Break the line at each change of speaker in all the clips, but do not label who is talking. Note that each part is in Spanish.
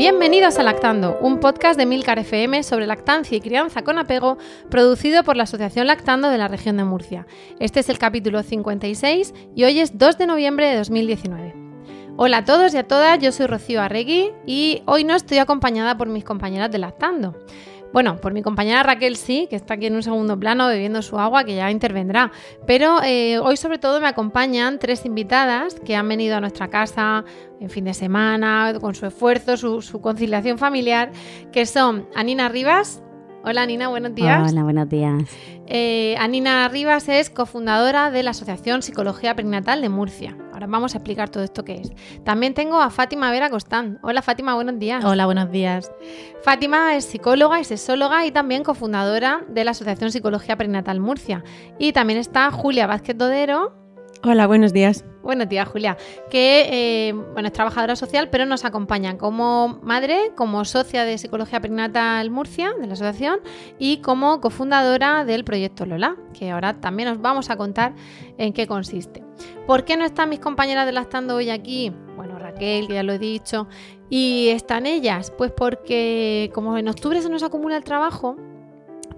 Bienvenidos a Lactando, un podcast de Milcar FM sobre lactancia y crianza con apego, producido por la Asociación Lactando de la región de Murcia. Este es el capítulo 56 y hoy es 2 de noviembre de 2019. Hola a todos y a todas, yo soy Rocío Arregui y hoy no estoy acompañada por mis compañeras de Lactando. Bueno, por mi compañera Raquel sí, que está aquí en un segundo plano bebiendo su agua, que ya intervendrá. Pero eh, hoy sobre todo me acompañan tres invitadas que han venido a nuestra casa en fin de semana, con su esfuerzo, su, conciliación familiar, que son Anina Rivas. Hola Anina, buenos días.
Hola, buenos días.
Eh, Anina Rivas es cofundadora de la Asociación Psicología Perinatal de Murcia. Ahora vamos a explicar todo esto que es. También tengo a Fátima Vera Costán. Hola Fátima, buenos días.
Hola, buenos días.
Fátima es psicóloga y sexóloga y también cofundadora de la Asociación Psicología Perinatal Murcia. Y también está Julia Vázquez Dodero.
Hola, buenos días.
Buenos días, Julia. Que eh, bueno, es trabajadora social, pero nos acompaña como madre, como socia de Psicología Perinatal Murcia, de la asociación, y como cofundadora del proyecto Lola, que ahora también os vamos a contar en qué consiste. ¿Por qué no están mis compañeras de Lactando hoy aquí? Bueno, Raquel, que ya lo he dicho. ¿Y están ellas? Pues porque como en octubre se nos acumula el trabajo,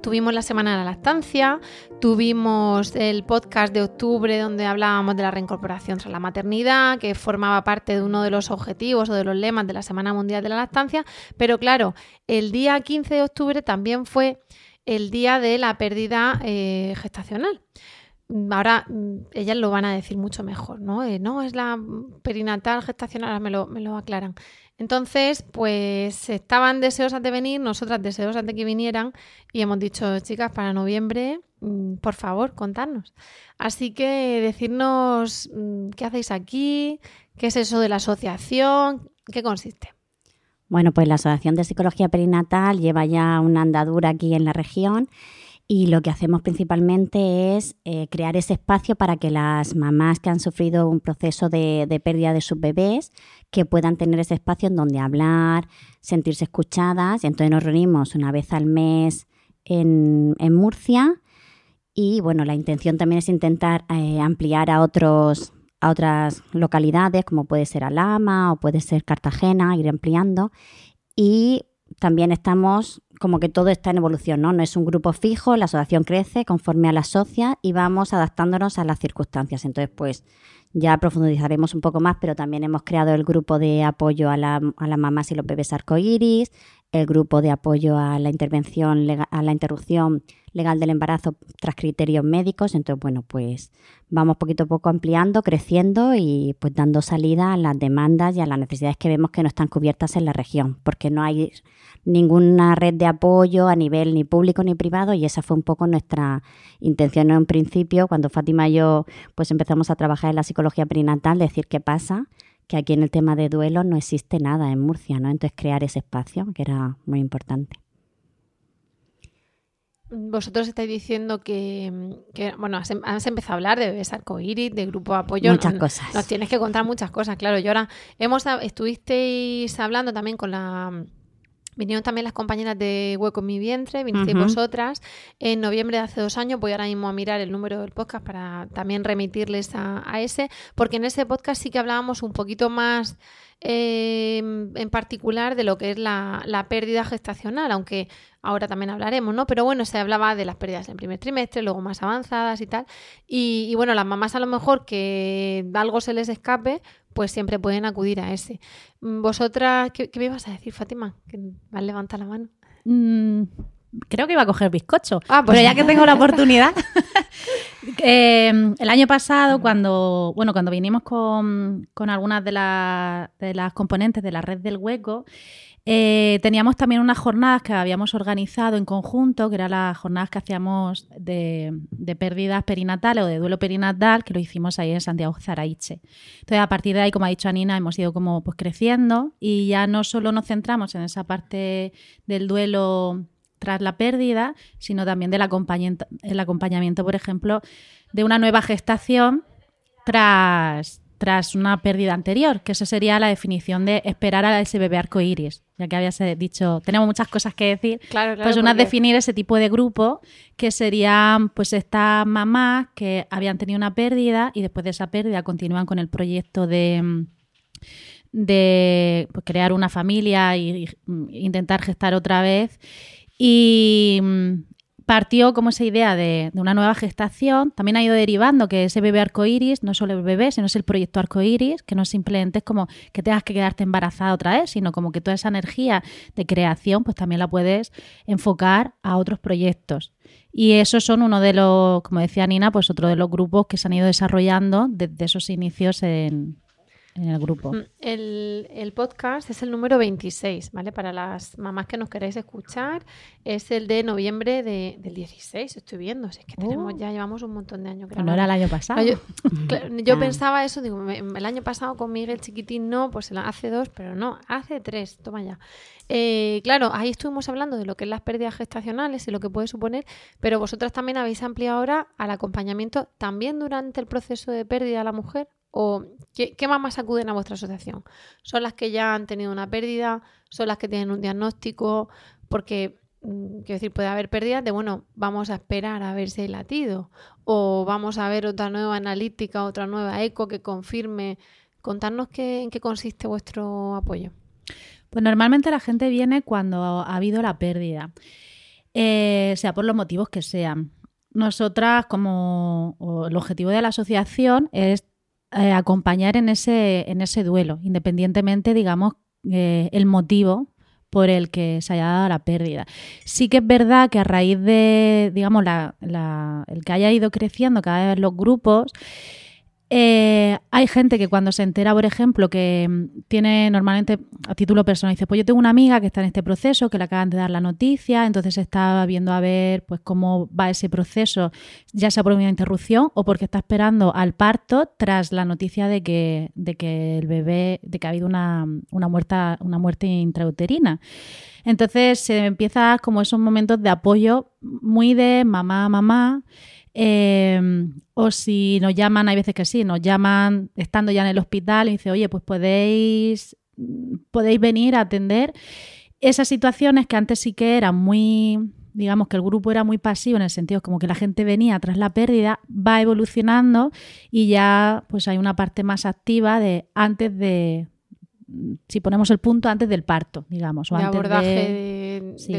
Tuvimos la semana de la lactancia, tuvimos el podcast de octubre donde hablábamos de la reincorporación tras la maternidad, que formaba parte de uno de los objetivos o de los lemas de la Semana Mundial de la Lactancia, pero claro, el día 15 de octubre también fue el día de la pérdida eh, gestacional. Ahora mm, ellas lo van a decir mucho mejor, ¿no? Eh, no, es la perinatal gestacional, ahora me lo, me lo aclaran. Entonces, pues estaban deseosas de venir, nosotras deseosas de que vinieran y hemos dicho, chicas, para noviembre, mm, por favor, contarnos. Así que decirnos mm, qué hacéis aquí, qué es eso de la asociación, qué consiste.
Bueno, pues la Asociación de Psicología Perinatal lleva ya una andadura aquí en la región y lo que hacemos principalmente es eh, crear ese espacio para que las mamás que han sufrido un proceso de, pérdida de sus bebés, que puedan tener ese espacio en donde hablar, sentirse escuchadas. Y entonces nos reunimos una vez al mes en, Murcia. Y bueno, la intención también es intentar eh, ampliar a otros a otras localidades, como puede ser Alama o puede ser Cartagena, ir ampliando. Y también estamos como que todo está en evolución, ¿no? No es un grupo fijo, la asociación crece conforme a la socia y vamos adaptándonos a las circunstancias. Entonces, pues ya profundizaremos un poco más, pero también hemos creado el grupo de apoyo a, la, a las mamás y los bebés arcoíris, el grupo de apoyo a la intervención, a la interrupción legal del embarazo tras criterios médicos. Entonces, bueno, pues vamos poquito a poco ampliando, creciendo y pues dando salida a las demandas y a las necesidades que vemos que no están cubiertas en la región, porque no hay ninguna red de apoyo a nivel ni público ni privado y esa fue un poco nuestra intención en principio cuando Fátima y yo pues empezamos a trabajar en la psicología perinatal, decir qué pasa que aquí en el tema de duelo no existe nada en Murcia, ¿no? Entonces crear ese espacio que era muy importante.
Vosotros estáis diciendo que, bueno, has, empezado a hablar de bebés arcoíris, de grupo apoyo.
Muchas cosas.
Nos tienes que contar muchas cosas, claro. Y ahora hemos, estuvisteis hablando también con la Vinieron también las compañeras de Hueco en mi vientre, vinisteis vosotras en noviembre de hace dos años. Voy ahora mismo a mirar el número del podcast para también remitirles a, a ese, porque en ese podcast sí que hablábamos un poquito más Em, en particular de lo que es la, pérdida gestacional, aunque ahora también hablaremos, ¿no? Pero bueno, se hablaba de las pérdidas en primer trimestre, luego más avanzadas y tal. Y, bueno, las mamás a lo mejor que algo se les escape, pues siempre pueden acudir a ese. Mm, ¿Vosotras qué, me ibas a decir, Fátima? Que vas a levantar la mano.
Mm, creo que iba a coger bizcocho. Ah, pues pero ya que tengo la oportunidad. Em, el año pasado, cuando, bueno, cuando vinimos con, algunas de, de, las componentes de la red del hueco, Eh, teníamos también unas jornadas que habíamos organizado en conjunto, que eran las jornadas que hacíamos de, pérdidas perinatales o de duelo perinatal, que lo hicimos ahí en Santiago Zaraiche. Entonces, a partir de ahí, como ha dicho Anina, hemos ido como pues creciendo y ya no solo nos centramos en esa parte del duelo tras la pérdida, sino también del acompañamiento, el acompañamiento, por ejemplo, de una nueva gestación tras, tras una pérdida anterior, que eso sería la definición de esperar a ese bebé arcoíris. Ya que habías dicho, tenemos muchas cosas que decir. pues una es definir ese tipo de grupo que serían pues estas mamás que habían tenido una pérdida y después de esa pérdida continúan con el proyecto de de pues, crear una familia e intentar gestar otra vez. Y partió como esa idea de, una nueva gestación. También ha ido derivando que ese bebé arcoíris no solo el bebé, sino es el proyecto arcoíris, que no simplemente es como que tengas que quedarte embarazada otra vez, sino como que toda esa energía de creación, pues también la puedes enfocar a otros proyectos. Y esos son uno de los, como decía Nina, pues otro de los grupos que se han ido desarrollando desde esos inicios en, en el grupo. Mm,
el, podcast es el número 26, ¿vale? Para las mamás que nos queráis escuchar, es el de noviembre de, del 16, estoy viendo. es que tenemos, oh. ya llevamos un montón de años
grabando. no era el año pasado.
yo, yo pensaba eso, digo, el año pasado con Miguel Chiquitín no, pues hace dos, pero no, hace tres, toma ya. Eh, claro, ahí estuvimos hablando de lo que es las pérdidas gestacionales y lo que puede suponer, pero vosotras también habéis ampliado ahora al acompañamiento también durante el proceso de pérdida a la mujer ¿O qué, mamás acuden a vuestra asociación? ¿Son las que ya han tenido una pérdida? ¿Son las que tienen un diagnóstico? Porque, mm, quiero decir, puede haber pérdidas de, bueno, vamos a esperar a ver si latido. O vamos a ver otra nueva analítica, otra nueva eco que confirme. Contarnos qué, en qué consiste vuestro apoyo.
Pues normalmente la gente viene cuando ha habido la pérdida, eh, sea por los motivos que sean. Nosotras, como el objetivo de la asociación es eh, acompañar en ese, en ese duelo, independientemente, digamos, eh, el motivo por el que se haya dado la pérdida. Sí que es verdad que a raíz de, digamos, la, el que haya ido creciendo cada vez los grupos, eh, hay gente que cuando se entera, por ejemplo, que mm, tiene normalmente a título personal, dice, pues yo tengo una amiga que está en este proceso, que le acaban de dar la noticia, entonces está viendo a ver pues cómo va ese proceso, ya sea por una interrupción o porque está esperando al parto tras la noticia de que, de que el bebé, de que ha habido una, una, muerta, una muerte intrauterina. Entonces se empieza como esos momentos de apoyo muy de mamá, mamá. Em, o si nos llaman, hay veces que sí, nos llaman estando ya en el hospital y dice, oye, pues podéis, podéis venir a atender esas situaciones que antes sí que eran muy, digamos que el grupo era muy pasivo en el sentido como que la gente venía tras la pérdida, va evolucionando y ya pues hay una parte más activa de antes de, si ponemos el punto antes del parto, digamos.
O de abordaje de,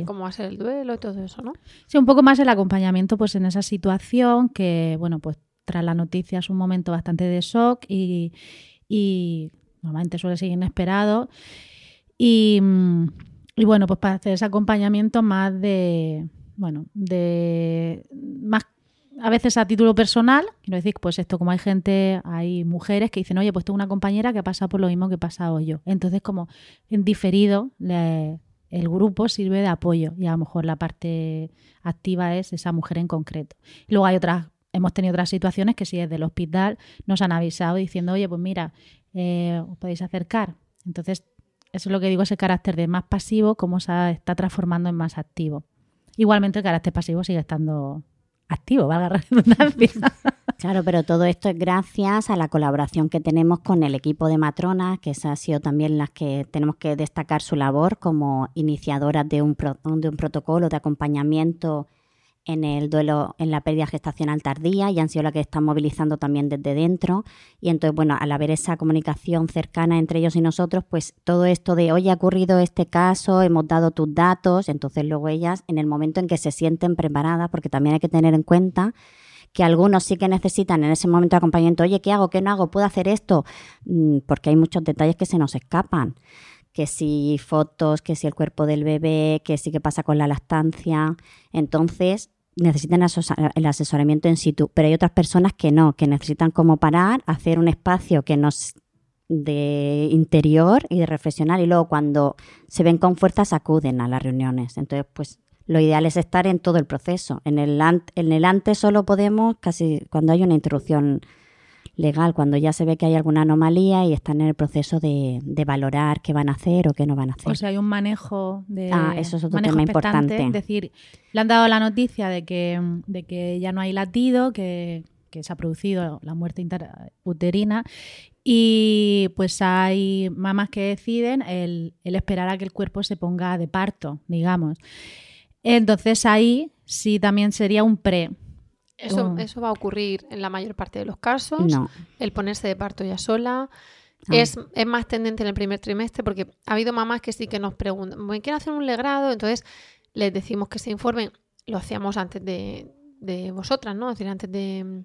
cómo hacer el duelo y todo eso, ¿no?
Sí, un poco más el acompañamiento pues en esa situación que, bueno, pues tras la noticia es un momento bastante de shock y, y normalmente suele ser inesperado. Y, y bueno, pues para hacer ese acompañamiento más de, bueno, de más a veces a título personal, quiero decir, pues esto, como hay gente, hay mujeres que dicen, oye, pues tengo una compañera que ha pasado por lo mismo que he pasado yo. Entonces, como en diferido, el grupo sirve de apoyo y a lo mejor la parte activa es esa mujer en concreto. luego hay otras, hemos tenido otras situaciones que si desde el hospital nos han avisado diciendo, oye, pues mira, eh, os podéis acercar. Entonces, eso es lo que digo, ese carácter de más pasivo, cómo se está transformando en más activo. Igualmente el carácter pasivo sigue estando activo, valga la redundancia.
Claro, pero todo esto es gracias a la colaboración que tenemos con el equipo de matronas, que esa ha sido también las que tenemos que destacar su labor como iniciadoras de un, de un protocolo de acompañamiento en el duelo, en la pérdida gestacional tardía y han sido las que están movilizando también desde dentro. Y entonces, bueno, al haber esa comunicación cercana entre ellos y nosotros, pues todo esto de, hoy ha ocurrido este caso, hemos dado tus datos, entonces luego ellas, en el momento en que se sienten preparadas, porque también hay que tener en cuenta que algunos sí que necesitan en ese momento de acompañamiento, oye, ¿qué hago? ¿Qué no hago? ¿Puedo hacer esto? Mm, porque hay muchos detalles que se nos escapan que si fotos, que si el cuerpo del bebé, que si qué pasa con la lactancia. Entonces, necesitan el asesoramiento en situ, pero hay otras personas que no, que necesitan como parar, hacer un espacio que nos de interior y de reflexionar y luego cuando se ven con fuerzas acuden a las reuniones. Entonces, pues lo ideal es estar en todo el proceso. En el, en el antes solo podemos casi cuando hay una interrupción legal, cuando ya se ve que hay alguna anomalía y están en el proceso de, valorar qué van a hacer o qué no van a hacer.
O sea, hay un manejo de
ah, eso es otro tema importante.
Es decir, le han dado la noticia de que, de que ya no hay latido, que, que se ha producido la muerte uterina y pues hay mamás que deciden el, el, esperar a que el cuerpo se ponga de parto, digamos. Entonces ahí sí también sería un pre.
Eso, eso va a ocurrir en la mayor parte de los casos.
No.
El ponerse de parto ya sola. Ah. Es, es, más tendente en el primer trimestre porque ha habido mamás que sí que nos preguntan, ¿me quiero hacer un legrado? Entonces les decimos que se informen. Lo hacíamos antes de, de vosotras, ¿no? Es decir, antes de,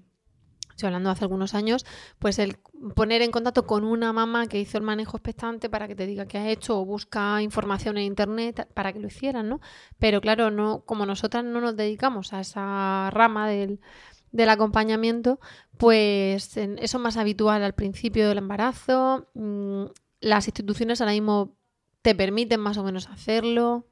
estoy hablando hace algunos años, pues el poner en contacto con una mamá que hizo el manejo expectante para que te diga qué ha hecho o busca información en internet para que lo hicieran, ¿no? Pero claro, no, como nosotras no nos dedicamos a esa rama del, del acompañamiento, pues eso es más habitual al principio del embarazo. Mm, las instituciones ahora mismo te permiten más o menos hacerlo.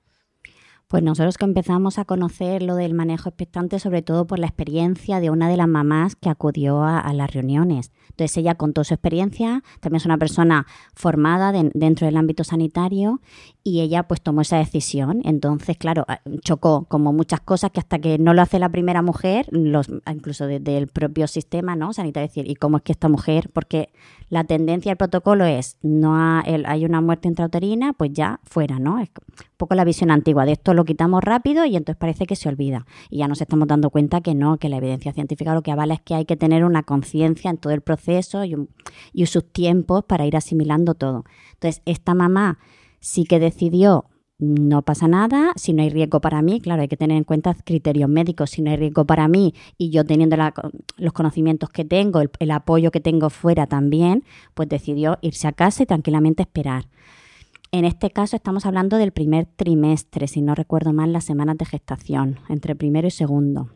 Pues nosotros que empezamos a conocer lo del manejo expectante, sobre todo por la experiencia de una de las mamás que acudió a, las reuniones. Entonces ella contó su experiencia, también es una persona formada dentro del ámbito sanitario y ella pues tomó esa decisión. Entonces, claro, chocó como muchas cosas que hasta que no lo hace la primera mujer, incluso desde el propio sistema ¿no? sanitario, decir, ¿y cómo es que esta mujer? Porque la tendencia del protocolo es, no hay una muerte intrauterina, pues ya fuera, ¿no? Es un poco la visión antigua de esto lo quitamos rápido y entonces parece que se olvida. Y ya nos estamos dando cuenta que no, que la evidencia científica lo que avala es que hay que tener una conciencia en todo el proceso y, y sus tiempos para ir asimilando todo. Entonces, esta mamá sí que decidió no pasa nada, si no hay riesgo para mí, claro, hay que tener en cuenta criterios médicos, si no hay riesgo para mí y yo teniendo los conocimientos que tengo, el, apoyo que tengo fuera también, pues decidió irse a casa y tranquilamente esperar. En este caso estamos hablando del primer trimestre, si no recuerdo mal, las semanas de gestación, entre primero y segundo.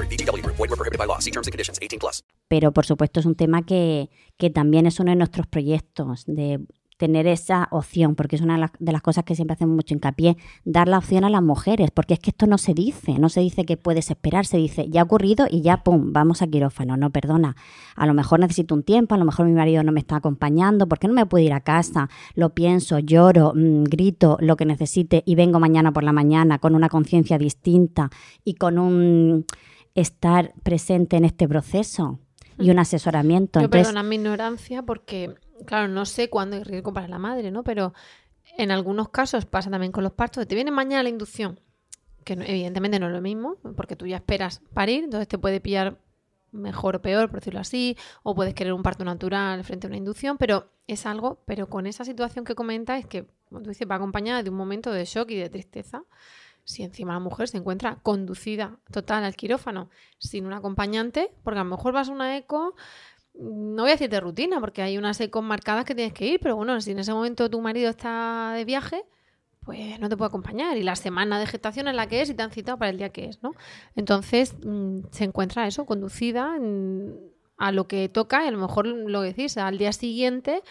BGW. Void were prohibited by law. See terms and conditions. 18 plus.
Pero por supuesto es un tema que, que también es uno de nuestros proyectos de tener esa opción, porque es una de las, cosas que siempre hacemos mucho hincapié, dar la opción a las mujeres, porque es que esto no se dice, no se dice que puedes esperar, se dice, ya ha ocurrido y ya, pum, vamos a quirófano, no, perdona, a lo mejor necesito un tiempo, a lo mejor mi marido no me está acompañando, ¿por qué no me puedo ir a casa? Lo pienso, lloro, mm, grito lo que necesite y vengo mañana por la mañana con una conciencia distinta y con un estar presente en este proceso y un asesoramiento.
Yo perdona mi ignorancia porque claro, no sé cuándo hay riesgo para la madre, ¿no? Pero en algunos casos pasa también con los partos. Te viene mañana la inducción, que evidentemente no es lo mismo, porque tú ya esperas parir, entonces te puede pillar mejor o peor, por decirlo así, o puedes querer un parto natural frente a una inducción, pero es algo, pero con esa situación que comenta es que, como tú dices, va acompañada de un momento de shock y de tristeza. Si encima la mujer se encuentra conducida total al quirófano sin un acompañante, porque a lo mejor vas a una eco, no voy a decir de rutina, porque hay unas ecos marcadas que tienes que ir, pero bueno, si en ese momento tu marido está de viaje, pues no te puede acompañar. Y la semana de gestación es la que es y te han citado para el día que es, ¿no? Entonces mm, se encuentra eso, conducida a lo que toca a lo mejor lo decís, al día siguiente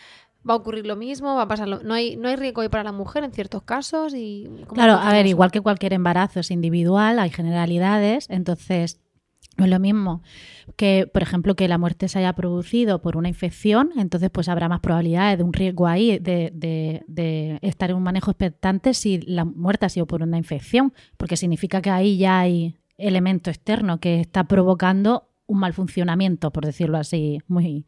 va a ocurrir lo mismo, va a pasar no hay no hay riesgo ahí para la mujer en ciertos casos y
Claro, a ver, igual que cualquier embarazo es individual, hay generalidades, entonces no es lo mismo que, por ejemplo, que la muerte se haya producido por una infección, entonces pues habrá más probabilidades de un riesgo ahí de, estar en un manejo expectante si la muerte ha sido por una infección, porque significa que ahí ya hay elemento externo que está provocando un mal funcionamiento, por decirlo así, muy,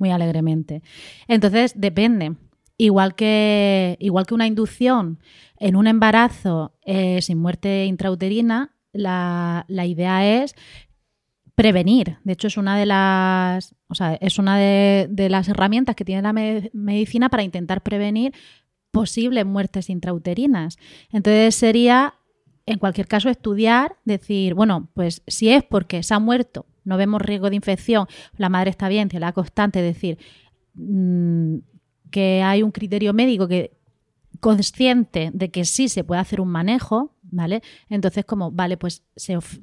muy alegremente. Entonces, depende. Igual que, igual que una inducción en un embarazo eh, sin muerte intrauterina, la, la idea es prevenir. De hecho, es una de las, o sea, es una de, de las herramientas que tiene la me- medicina para intentar prevenir posibles muertes intrauterinas. Entonces sería, en cualquier caso, estudiar, decir, bueno, pues si es porque se ha muerto, no vemos riesgo de infección, la madre está bien, la constante, decir, mm, que hay un criterio médico que consciente de que sí se puede hacer un manejo, ¿vale? Entonces, como, vale, pues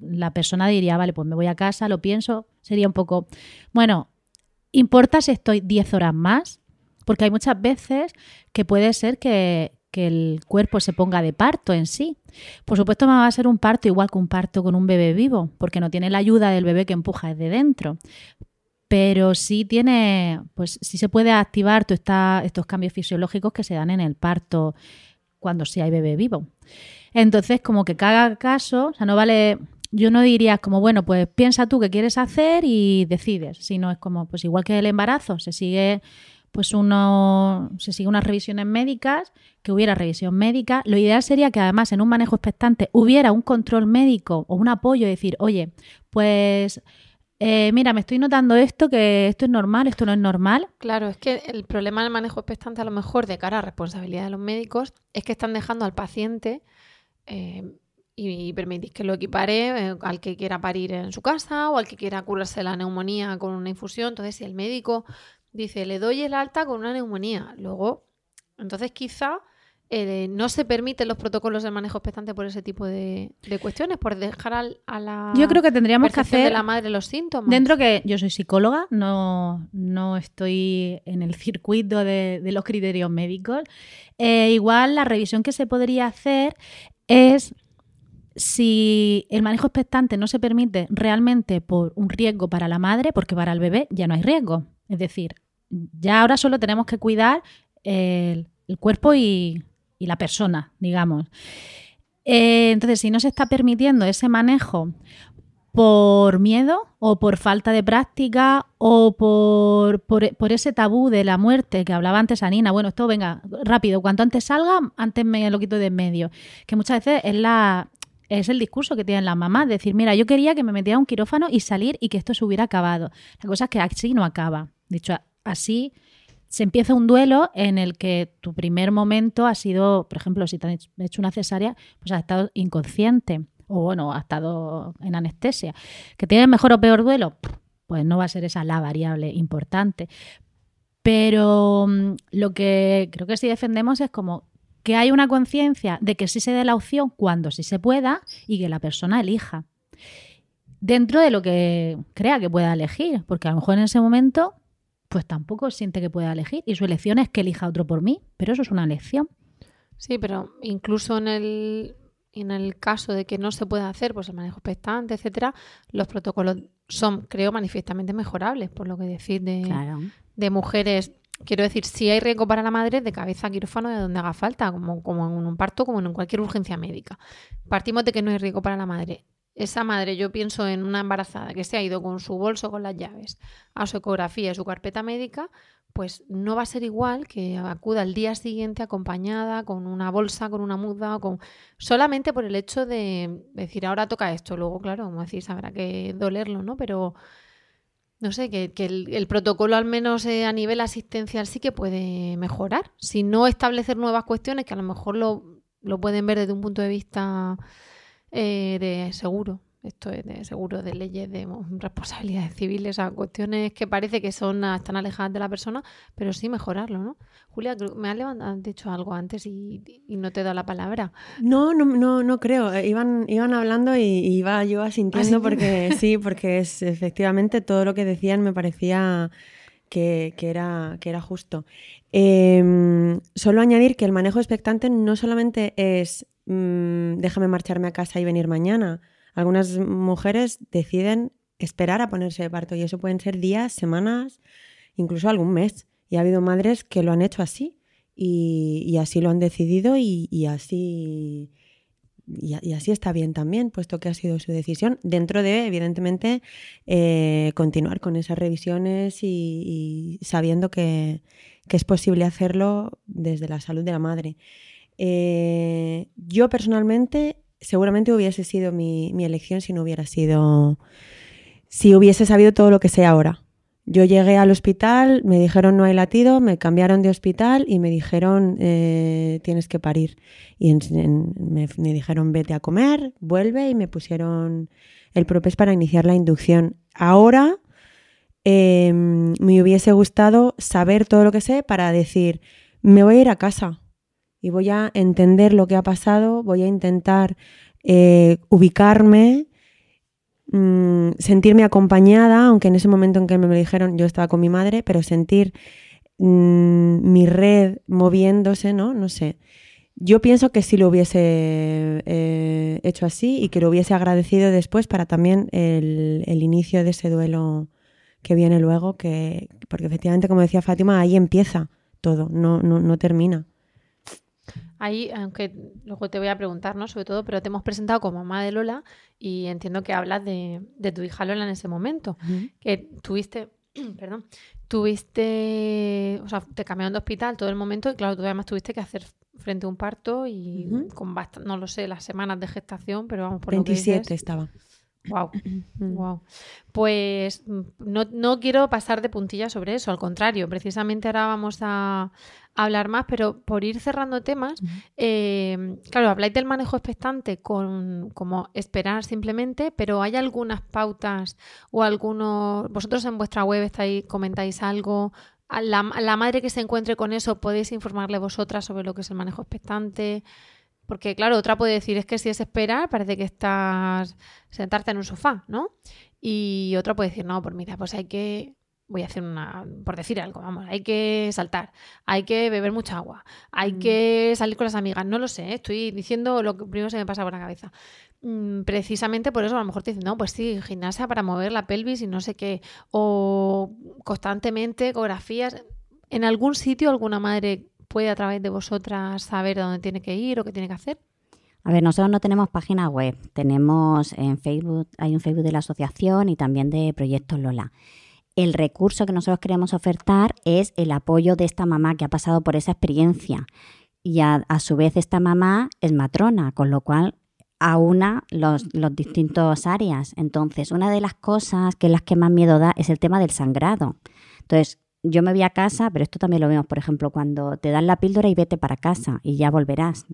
la persona diría, vale, pues me voy a casa, lo pienso, sería un poco, bueno, ¿importa si estoy 10 horas más? Porque hay muchas veces que puede ser que, que el cuerpo se ponga de parto en sí. Por supuesto, va a ser un parto igual que un parto con un bebé vivo, porque no tiene la ayuda del bebé que empuja desde dentro pero sí tiene, pues sí se puede activar estos cambios fisiológicos que se dan en el parto cuando sí hay bebé vivo. Entonces, como que cada caso, o sea, no vale, yo no diría como, bueno, pues piensa tú qué quieres hacer y decides, sino es como, pues igual que el embarazo, se sigue pues uno se sigue unas revisiones médicas, que hubiera revisión médica. Lo ideal sería que además en un manejo expectante hubiera un control médico o un apoyo, decir, oye, pues eh, mira, me estoy notando esto, que esto es normal, esto no es normal.
Claro, es que el problema del manejo expectante a lo mejor de cara a responsabilidad de los médicos es que están dejando al paciente eh, y permitís que lo equipare eh, al que quiera parir en su casa o al que quiera curarse la neumonía con una infusión. Entonces, si el médico dice, le doy el alta con una neumonía, luego, entonces quizá eh, no se permiten los protocolos de manejo expectante por ese tipo de, de cuestiones, por dejar al- a la
Yo creo que tendríamos que hacer
de la madre los síntomas.
Dentro que yo soy psicóloga, no, no estoy en el circuito de, de los criterios médicos. eh, igual la revisión que se podría hacer es si el manejo expectante no se permite realmente por un riesgo para la madre, porque para el bebé ya no hay riesgo. Es decir, ya ahora solo tenemos que cuidar el, cuerpo y, la persona, digamos. Eh, entonces, si no se está permitiendo ese manejo por miedo o por falta de práctica o por, por, por ese tabú de la muerte que hablaba antes Anina. Bueno, esto venga, rápido, cuanto antes salga, antes me lo quito de en medio. Que muchas veces es la es el discurso que tienen las mamás, decir, mira, yo quería que me metiera un quirófano y salir y que esto se hubiera acabado. La cosa es que así no acaba. De hecho, así se empieza un duelo en el que tu primer momento ha sido, por ejemplo, si te han hecho una cesárea, pues has estado inconsciente o bueno, ha estado en anestesia. ¿Que tienes mejor o peor duelo? Pues no va a ser esa la variable importante. Pero mm, lo que creo que sí defendemos es como que hay una conciencia de que sí se dé la opción cuando sí se pueda y que la persona elija. Dentro de lo que crea que pueda elegir, porque a lo mejor en ese momento pues tampoco siente que pueda elegir y su elección es que elija otro por mí, pero eso es una elección.
Sí, pero incluso en el, en el caso de que no se pueda hacer, pues el manejo expectante, etcétera, los protocolos son, creo, manifiestamente mejorables, por lo que decir de,
Claro.
de mujeres. Quiero decir, si hay riesgo para la madre, de cabeza a quirófano de donde haga falta, como, como en un parto, como en cualquier urgencia médica. Partimos de que no hay riesgo para la madre. Esa madre, yo pienso en una embarazada que se ha ido con su bolso con las llaves a su ecografía y su carpeta médica, pues no va a ser igual que acuda al día siguiente acompañada con una bolsa, con una muda, con solamente por el hecho de decir ahora toca esto. Luego, claro, como decís, habrá que dolerlo, ¿no? Pero no sé, que, que el, el protocolo al menos eh, a nivel asistencial sí que puede mejorar. Si no establecer nuevas cuestiones que a lo mejor lo, lo pueden ver desde un punto de vista eh, de seguro. Esto es de seguro, de leyes, de responsabilidades civiles, a cuestiones que parece que son ah, están alejadas de la persona, pero sí mejorarlo, ¿no? Julia, me has levantado- has dicho algo antes y, y no te he dado la palabra.
No, no, no, no creo. Eh, Iban, iban hablando y, y iba yo asintiendo porque sí, porque es efectivamente todo lo que decían me parecía que, que era, que era justo. Eh, solo añadir que el manejo expectante no solamente es mm, déjame marcharme a casa y venir mañana. Algunas mujeres deciden esperar a ponerse de parto y eso pueden ser días, semanas, incluso algún mes. Y ha habido madres que lo han hecho así y, así lo han decidido y, así y, así está bien también, puesto que ha sido su decisión, dentro de, evidentemente, eh, continuar con esas revisiones y, sabiendo que es posible hacerlo desde la salud de la madre. Eh, yo personalmente, seguramente hubiese sido mi, elección si no hubiera sido si hubiese sabido todo lo que sé ahora. Yo llegué al hospital, me dijeron no hay latido, me cambiaron de hospital y me dijeron eh, tienes que parir. Y me, dijeron vete a comer, vuelve y me pusieron el propés para iniciar la inducción. Ahora eh, me hubiese gustado saber todo lo que sé para decir me voy a ir a casa y voy a entender lo que ha pasado, voy a intentar eh, ubicarme mm, sentirme acompañada, aunque en ese momento en que me lo dijeron yo estaba con mi madre, pero sentir mm, mi red moviéndose, ¿no? No sé. Yo pienso que sí lo hubiese eh, hecho así y que lo hubiese agradecido después para también el, inicio de ese duelo que viene luego, que, porque efectivamente, como decía Fátima, ahí empieza todo, no, no, no termina.
Ahí, aunque luego te voy a preguntar, ¿no? Sobre todo, pero te hemos presentado como mamá de Lola y entiendo que hablas de, de tu hija Lola en ese momento. Que tuviste, perdón, tuviste, o sea, te cambiaron de hospital todo el momento y claro, tú además tuviste que hacer frente a un parto y con bastante, no lo sé, las semanas de gestación, pero vamos, por lo que
27
dices,
estaba.
Wow, wow. Pues mm, no, no quiero pasar de puntilla sobre eso, al contrario, precisamente ahora vamos a, hablar más, pero por ir cerrando temas, eh, claro, habláis del manejo expectante con como esperar simplemente, pero hay algunas pautas o algunos, vosotros en vuestra web estáis, comentáis algo, a la, a la madre que se encuentre con eso, podéis informarle vosotras sobre lo que es el manejo expectante. Porque, claro, otra puede decir, es que si es esperar, parece que estás sentarte en un sofá, ¿no? Y otra puede decir, no, pues mira, pues hay que, voy a hacer una, por decir algo, vamos, hay que saltar, hay que beber mucha agua, hay que salir con las amigas, no lo sé, ¿eh? estoy diciendo lo que primero se me pasa por la cabeza. Mm, Precisamente por eso a lo mejor te dicen, no, pues sí, gimnasia para mover la pelvis y no sé qué, o constantemente ecografías. ¿En algún sitio alguna madre puede a través de vosotras saber dónde tiene que ir o qué tiene que hacer?
A ver, nosotros no tenemos página web, tenemos en Facebook, hay un Facebook de la asociación y también de Proyectos Lola. El recurso que nosotros queremos ofertar es el apoyo de esta mamá que ha pasado por esa experiencia. Y a, su vez esta mamá es matrona, con lo cual aúna los, los distintos áreas. Entonces, una de las cosas que las que más miedo da es el tema del sangrado. Entonces, yo me voy a casa, pero esto también lo vemos, por ejemplo, cuando te dan la píldora y vete para casa y ya volverás.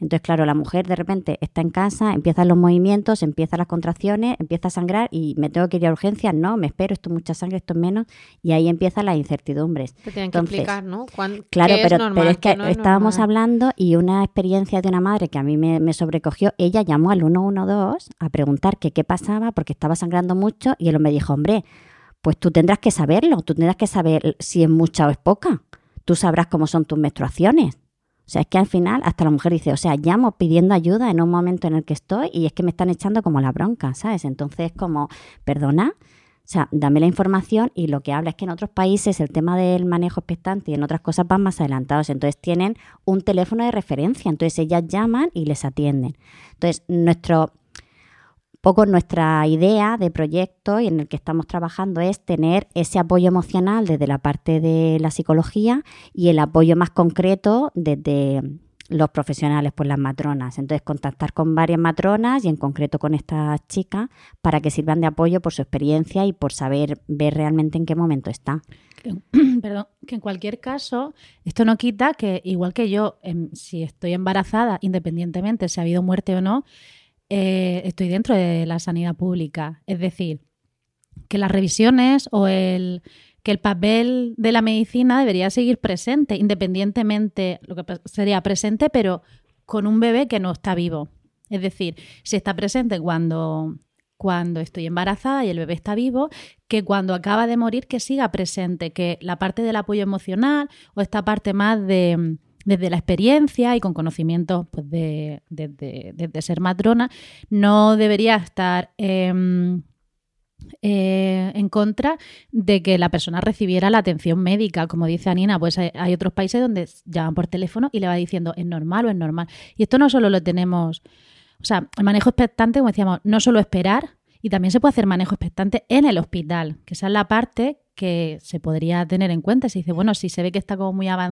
Entonces, claro, la mujer de repente está en casa, empiezan los movimientos, empiezan las contracciones, empieza a sangrar y me tengo que ir a urgencias, no, me espero, esto es mucha sangre, esto es menos, y ahí empiezan las incertidumbres.
Te tienen que
Entonces,
explicar, ¿no?
Claro, pero,
es normal,
pero es que
qué no es
estábamos
normal.
hablando y una experiencia de una madre que a mí me, me sobrecogió, ella llamó al 112 a preguntar que qué pasaba porque estaba sangrando mucho y él me dijo, hombre, pues tú tendrás que saberlo, tú tendrás que saber si es mucha o es poca, tú sabrás cómo son tus menstruaciones. O sea, es que al final hasta la mujer dice, o sea, llamo pidiendo ayuda en un momento en el que estoy y es que me están echando como la bronca, ¿sabes? Entonces, como, perdona, o sea, dame la información y lo que habla es que en otros países el tema del manejo expectante y en otras cosas van más adelantados. Entonces tienen un teléfono de referencia. Entonces ellas llaman y les atienden. Entonces, nuestro poco nuestra idea de proyecto y en el que estamos trabajando es tener ese apoyo emocional desde la parte de la psicología y el apoyo más concreto desde los profesionales, pues las matronas. Entonces, contactar con varias matronas y en concreto con estas chicas para que sirvan de apoyo por su experiencia y por saber ver realmente en qué momento está.
Perdón, que en cualquier caso, esto no quita que, igual que yo, em, si estoy embarazada, independientemente si ha habido muerte o no, eh, estoy dentro de la sanidad pública. Es decir, que las revisiones o el que el papel de la medicina debería seguir presente, independientemente, lo que sería presente, pero con un bebé que no está vivo. Es decir, si está presente cuando, cuando estoy embarazada y el bebé está vivo, que cuando acaba de morir que siga presente, que la parte del apoyo emocional o esta parte más de desde la experiencia y con conocimiento pues, de, de- de- de- de ser matrona, no debería estar em, eh, en contra de que la persona recibiera la atención médica. Como dice Anina, pues hay, hay otros países donde llaman por teléfono y le va diciendo es normal o es normal. Y esto no solo lo tenemos, o sea, el manejo expectante, como decíamos, no solo esperar, y también se puede hacer manejo expectante en el hospital, que esa es la parte que se podría tener en cuenta. Se dice, bueno, si se ve que está como muy avanzado.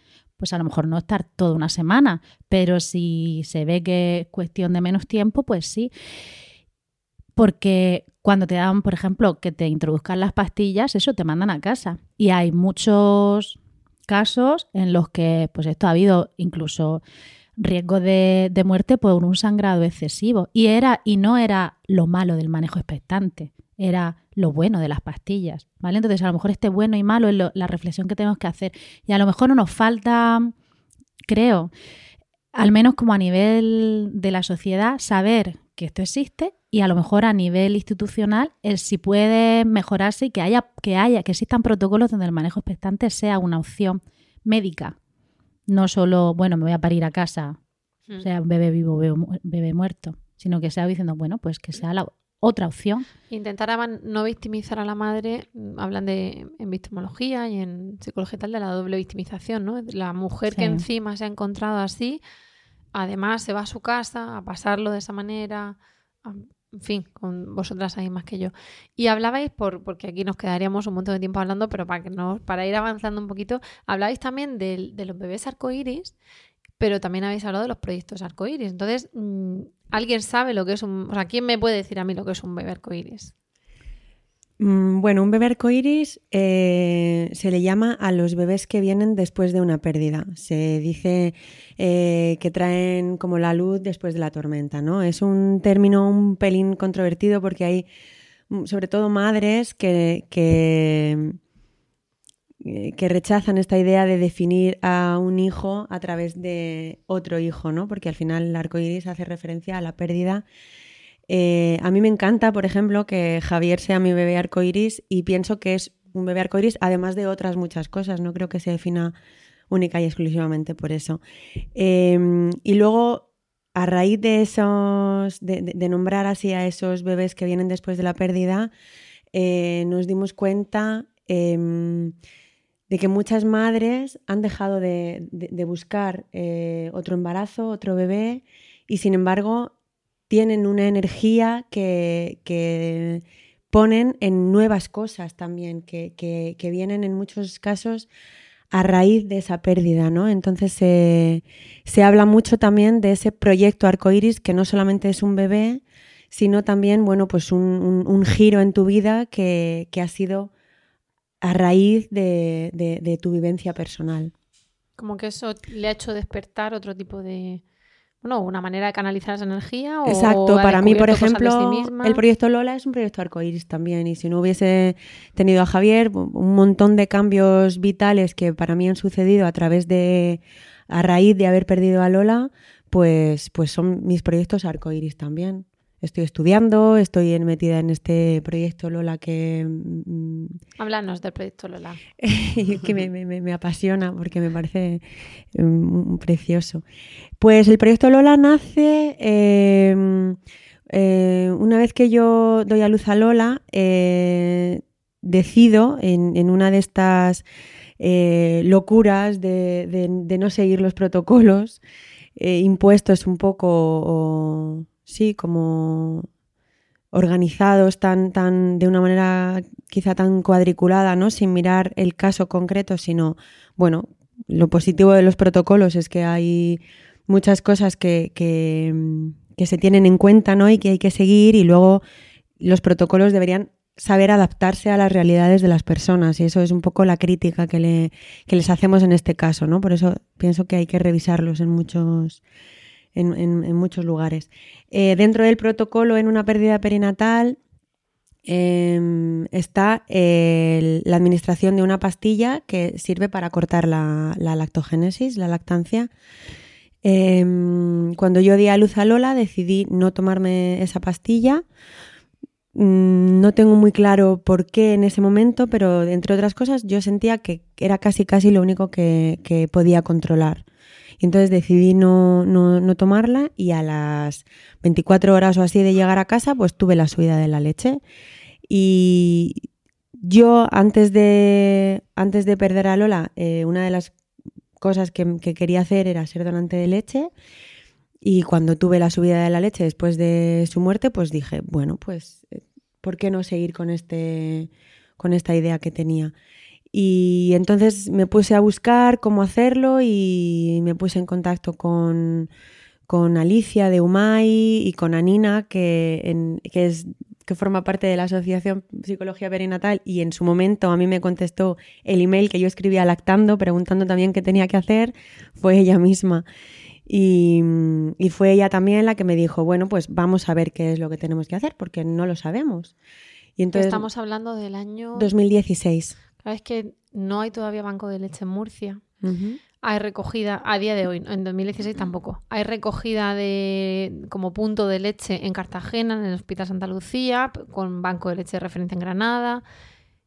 pues a lo mejor no estar toda una semana, pero si se ve que es cuestión de menos tiempo, pues sí. Porque cuando te dan, por ejemplo, que te introduzcan las pastillas, eso te mandan a casa. Y hay muchos casos en los que, pues esto ha habido incluso riesgo de, de muerte por un sangrado excesivo. Y era, y no era lo malo del manejo expectante, era lo bueno de las pastillas, ¿vale? Entonces, a lo mejor este bueno y malo es lo- la reflexión que tenemos que hacer. Y a lo mejor no nos falta, creo, al menos como a nivel de la sociedad, saber que esto existe y a lo mejor a nivel institucional el si puede mejorarse y que haya, que haya, que existan protocolos donde el manejo expectante sea una opción médica. No solo, bueno, me voy a parir a casa,
Mm.
o sea, un bebé vivo, bebé, bebé muerto, sino que sea diciendo, bueno, pues que sea la otra opción.
Intentar no victimizar a la madre, hablan de en victimología y en psicología y tal de la doble victimización, ¿no? La mujer que encima se ha encontrado así, además se va a su casa a pasarlo de esa manera, a- en fin, con vosotras ahí más que yo. Y hablabais, por, porque aquí nos quedaríamos un montón de tiempo hablando, pero para, que no, para ir avanzando un poquito, hablabais también del- de, los bebés arcoíris, pero también habéis hablado de los proyectos arcoíris. Entonces, mm, ¿alguien sabe lo que es un... O sea, ¿quién me puede decir a mí lo que es un bebé arcoíris?
Mm, Bueno, un bebé arcoíris eh, se le llama a los bebés que vienen después de una pérdida. Se dice eh, que traen como la luz después de la tormenta, ¿no? Es un término un pelín controvertido porque hay, mm, sobre todo, madres que, que, que rechazan esta idea de definir a un hijo a través de otro hijo, ¿no? Porque al final el arcoíris hace referencia a la pérdida eh, a mí me encanta, por ejemplo, que Javier sea mi bebé arcoiris y pienso que es un bebé arcoiris, además de otras muchas cosas. No creo que se defina única y exclusivamente por eso. Eh, y luego, a raíz de esos, de nombrar así a esos bebés que vienen después de la pérdida, eh, nos dimos cuenta em, de que muchas madres han dejado de, de- buscar eh, otro embarazo, otro bebé, y sin embargo tienen una energía que, que ponen en nuevas cosas también, que, que- vienen en muchos casos a raíz de esa pérdida, ¿no? Entonces se- se habla mucho también de ese proyecto arcoíris que no solamente es un bebé, sino también, bueno, pues un, un- un giro en tu vida que, que ha sido a raíz de, de- de tu vivencia personal.
Como que eso le ha hecho despertar otro tipo de... Bueno, una manera de canalizar esa energía o
Exacto, para mí, por ejemplo,
sí
el proyecto Lola es un proyecto arcoíris también. Y si no hubiese tenido a Javier, un montón de cambios vitales que para mí han sucedido a través de, a raíz de haber perdido a Lola, pues, pues son mis proyectos arcoíris también. Estoy estudiando, estoy metida en este proyecto Lola que, mm,
Háblanos del proyecto Lola.
que me, me- me- me apasiona porque me parece mm, precioso. Pues el proyecto Lola nace eh, eh, una vez que yo doy a luz a Lola, eh, decido en, en una de estas eh, locuras de, de- de no seguir los protocolos eh, impuestos un poco, o- sí, como organizados tan, tan, de una manera quizá tan cuadriculada, ¿no? Sin mirar el caso concreto, sino, bueno, lo positivo de los protocolos es que hay muchas cosas que, que, se tienen en cuenta, ¿no? Y que hay que seguir y luego los protocolos deberían saber adaptarse a las realidades de las personas y eso es un poco la crítica que, le, que les hacemos en este caso, ¿no? Por eso pienso que hay que revisarlos en muchos, en, muchos lugares. Eh, dentro del protocolo en una pérdida perinatal em, está la administración de una pastilla que sirve para cortar la, la lactogénesis, la lactancia. Em, cuando yo di a luz a Lola decidí no tomarme esa pastilla. Mm, No tengo muy claro por qué en ese momento, pero entre otras cosas yo sentía que era casi casi lo único que podía controlar. Y entonces decidí no, no, no tomarla y a las 24 horas o así de llegar a casa pues tuve la subida de la leche. Y yo antes de, antes de perder a Lola, eh, una de las cosas que, que quería hacer era ser donante de leche. Y cuando tuve la subida de la leche después de su muerte, pues dije, bueno, pues, eh, ¿por qué no seguir con, este, con esta idea que tenía? Y entonces me puse a buscar cómo hacerlo y me puse en contacto con, con Alicia de UMAI y con Anina, que, en- que, es, que forma parte de la Asociación Psicología Perinatal y en su momento a mí me contestó el email que yo escribía lactando, preguntando también qué tenía que hacer, fue ella misma. Y, y fue ella también la que me dijo, bueno, pues vamos a ver qué es lo que tenemos que hacer, porque no lo sabemos. Y entonces,
Estamos hablando del año...
2016.
Claro, es que no hay todavía banco de leche en Murcia. Hay recogida, a día de hoy, en 2016 tampoco. Hay recogida de como punto de leche en Cartagena, en el Hospital Santa Lucía, con banco de leche de referencia en Granada.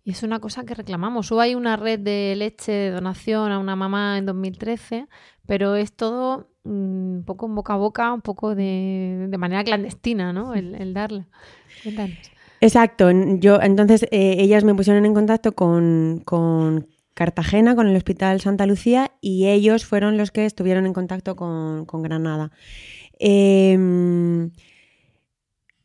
Y es una cosa que reclamamos. Hubo ahí una red de leche de donación a una mamá en 2013, pero es todo mm, un poco en boca a boca, un poco de, de manera clandestina, ¿no? El, el darla. Cuéntanos.
Exacto. Yo, entonces, eh, ellas me pusieron en contacto con, con Cartagena, con el Hospital Santa Lucía, y ellos fueron los que estuvieron en contacto con, con Granada. Em,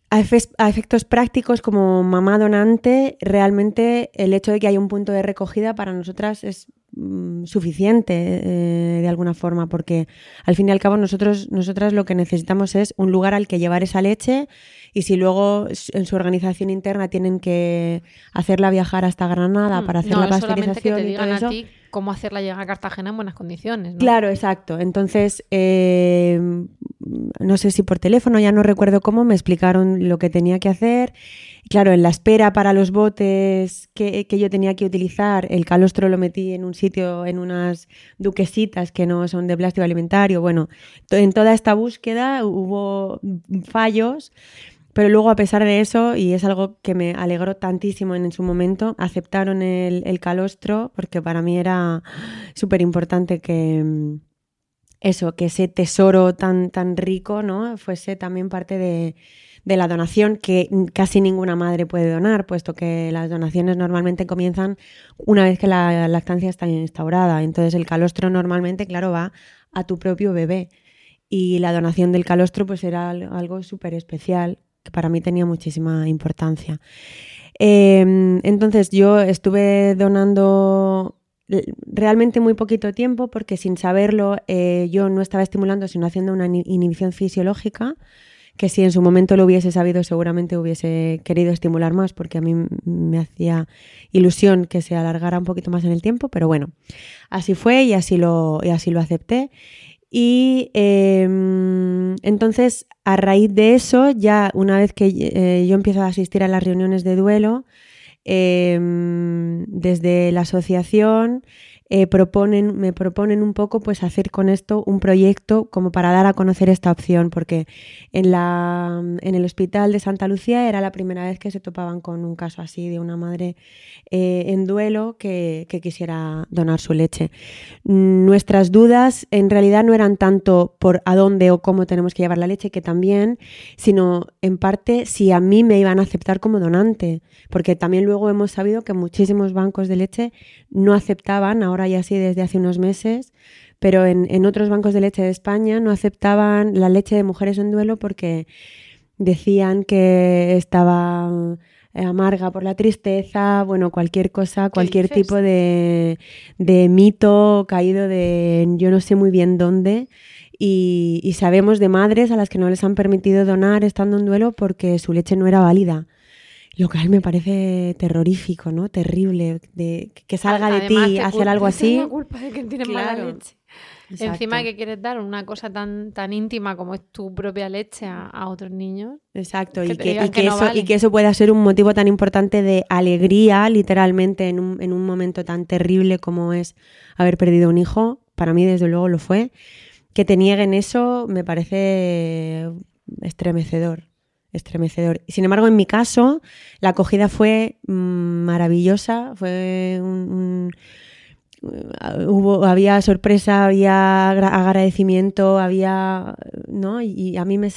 a efectos prácticos, como mamá donante, realmente el hecho de que haya un punto de recogida para nosotras es mm, suficiente eh, de alguna forma, porque al fin y al cabo nosotros, nosotras lo que necesitamos es un lugar al que llevar esa leche y si luego en su organización interna tienen que hacerla viajar hasta Granada
Mm,
para hacer
no,
la
solamente que
pasteurización
te
y todo
digan
eso.
a ti cómo hacerla llegar a Cartagena en buenas condiciones, ¿no?
Claro, exacto. Entonces, eh, no sé si por teléfono, ya no recuerdo cómo, me explicaron lo que tenía que hacer. Claro, en la espera para los botes que, yo tenía que utilizar, el calostro lo metí en un sitio, en unas duquesitas que no son de plástico alimentario. Bueno, en toda esta búsqueda hubo fallos. Pero luego, a pesar de eso, y es algo que me alegró tantísimo en, su momento, aceptaron el, calostro, porque para mí era súper importante que eso, que ese tesoro tan, tan rico, ¿no? Fuese también parte de, de la donación que casi ninguna madre puede donar, puesto que las donaciones normalmente comienzan una vez que la lactancia está instaurada. Entonces el calostro normalmente, claro, va a tu propio bebé. Y la donación del calostro pues era al- algo súper especial, que para mí tenía muchísima importancia. Eh, entonces yo estuve donando realmente muy poquito tiempo porque sin saberlo eh, yo no estaba estimulando sino haciendo una inhibición fisiológica que si en su momento lo hubiese sabido seguramente hubiese querido estimular más porque a mí me hacía ilusión que se alargara un poquito más en el tiempo, pero bueno, así fue y así lo, y así lo acepté. Y eh, entonces, a raíz de eso, ya una vez que eh, yo empiezo a asistir a las reuniones de duelo, eh, desde la asociación eh, proponen, me proponen un poco pues hacer con esto un proyecto como para dar a conocer esta opción, porque en, la, en el hospital de Santa Lucía era la primera vez que se topaban con un caso así de una madre eh, en duelo que, quisiera donar su leche. Nuestras dudas en realidad no eran tanto por a dónde o cómo tenemos que llevar la leche, que también, sino en parte si a mí me iban a aceptar como donante, porque también luego hemos sabido que muchísimos bancos de leche no aceptaban, ahora ya sí desde hace unos meses, pero en, en otros bancos de leche de España no aceptaban la leche de mujeres en duelo porque decían que estaba eh, amarga por la tristeza, bueno, cualquier cosa, cualquier tipo de, de mito caído de yo no sé muy bien dónde. Y, y sabemos de madres a las que no les han permitido donar estando en duelo porque su leche no era válida. Lo cual me parece terrorífico, ¿no? Terrible, de que salga de ti hacer algo así.
tiene la culpa de que tienes mala leche.
Exacto.
Encima que quieres dar una cosa tan, tan íntima como es tu propia leche a, a otros niños.
Exacto,
que
y
te
que,
digan
y que
que no
eso,
vale.
y que eso pueda ser un motivo tan importante de alegría, literalmente, en un, en un momento tan terrible como es haber perdido un hijo. Para mí, desde luego, lo fue. Que te nieguen eso me parece estremecedor. Estremecedor. Sin embargo, en mi caso, la acogida fue mm, maravillosa. Fue un- Uh, hubo, había sorpresa, había agra- agradecimiento, había, ¿no? Y, a mí me,